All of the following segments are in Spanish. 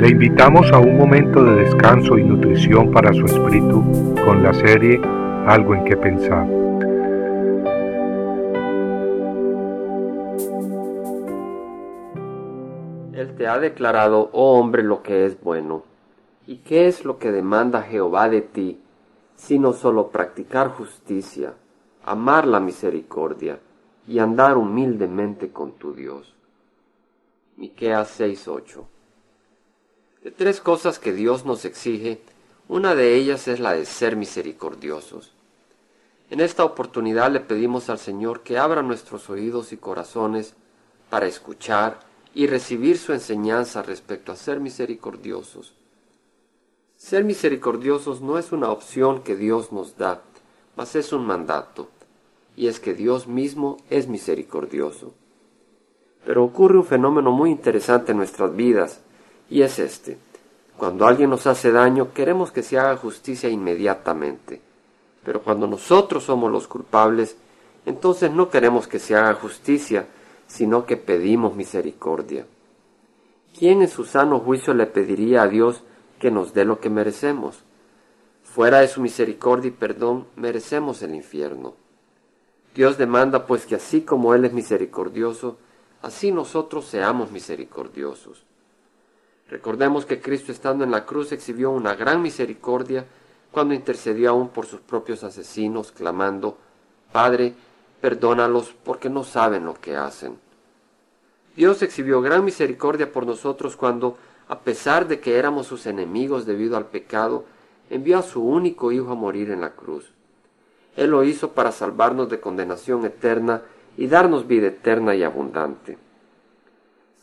Le invitamos a un momento de descanso y nutrición para su espíritu con la serie Algo en que pensar. Él te ha declarado, oh hombre, lo que es bueno. ¿Y qué es lo que demanda Jehová de ti, sino solo practicar justicia, amar la misericordia y andar humildemente con tu Dios? Miqueas 6:8 De tres cosas que Dios nos exige, una de ellas es la de ser misericordiosos. En esta oportunidad le pedimos al Señor que abra nuestros oídos y corazones para escuchar y recibir su enseñanza respecto a ser misericordiosos. Ser misericordiosos no es una opción que Dios nos da, mas es un mandato, y es que Dios mismo es misericordioso. Pero ocurre un fenómeno muy interesante en nuestras vidas, y es este. Cuando alguien nos hace daño, queremos que se haga justicia inmediatamente. Pero cuando nosotros somos los culpables, entonces no queremos que se haga justicia, sino que pedimos misericordia. ¿Quién en su sano juicio le pediría a Dios que nos dé lo que merecemos? Fuera de su misericordia y perdón, merecemos el infierno. Dios demanda pues que así como Él es misericordioso, así nosotros seamos misericordiosos. Recordemos que Cristo estando en la cruz exhibió una gran misericordia cuando intercedió aún por sus propios asesinos, clamando, Padre, perdónalos porque no saben lo que hacen. Dios exhibió gran misericordia por nosotros cuando, a pesar de que éramos sus enemigos debido al pecado, envió a su único Hijo a morir en la cruz. Él lo hizo para salvarnos de condenación eterna y darnos vida eterna y abundante.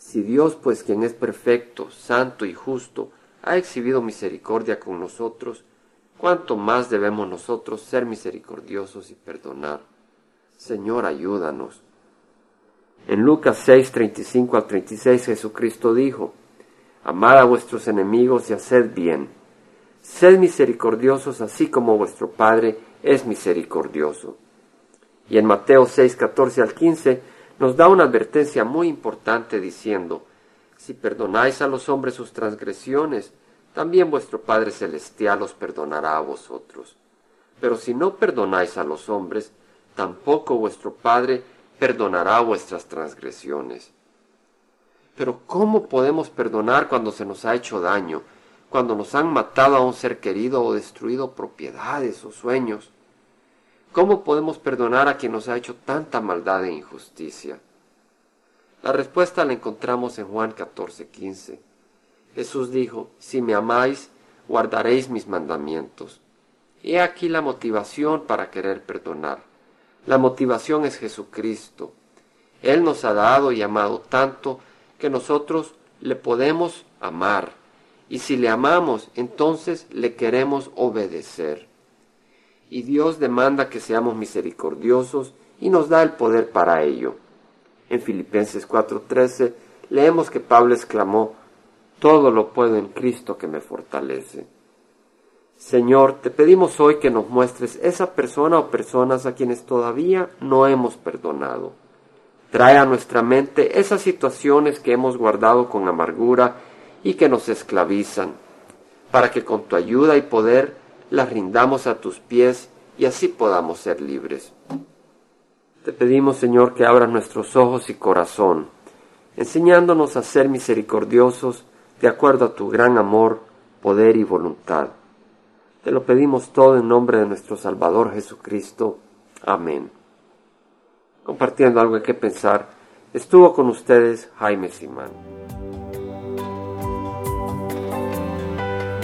Si Dios, pues quien es perfecto, santo y justo, ha exhibido misericordia con nosotros, cuánto más debemos nosotros ser misericordiosos y perdonar. Señor, ayúdanos. En Lucas 6, 35 al 36 Jesucristo dijo, Amad a vuestros enemigos y haced bien. Sed misericordiosos así como vuestro Padre es misericordioso. Y en Mateo 6, 14 al 15 nos da una advertencia muy importante diciendo, si perdonáis a los hombres sus transgresiones, también vuestro Padre Celestial os perdonará a vosotros. Pero si no perdonáis a los hombres, tampoco vuestro Padre perdonará vuestras transgresiones. Pero ¿cómo podemos perdonar cuando se nos ha hecho daño, cuando nos han matado a un ser querido o destruido propiedades o sueños? ¿Cómo podemos perdonar a quien nos ha hecho tanta maldad e injusticia? La respuesta la encontramos en Juan 14:15. Jesús dijo, si me amáis, guardaréis mis mandamientos. He aquí la motivación para querer perdonar. La motivación es Jesucristo. Él nos ha dado y amado tanto que nosotros le podemos amar. Y si le amamos, entonces le queremos obedecer y Dios demanda que seamos misericordiosos y nos da el poder para ello. En Filipenses 4:13 leemos que Pablo exclamó, Todo lo puedo en Cristo que me fortalece. Señor, te pedimos hoy que nos muestres esa persona o personas a quienes todavía no hemos perdonado. Trae a nuestra mente esas situaciones que hemos guardado con amargura y que nos esclavizan, para que con tu ayuda y poder las rindamos a tus pies y así podamos ser libres. Te pedimos, Señor, que abras nuestros ojos y corazón, enseñándonos a ser misericordiosos de acuerdo a tu gran amor, poder y voluntad. Te lo pedimos todo en nombre de nuestro Salvador Jesucristo. Amén. Compartiendo algo que pensar, estuvo con ustedes Jaime Simán.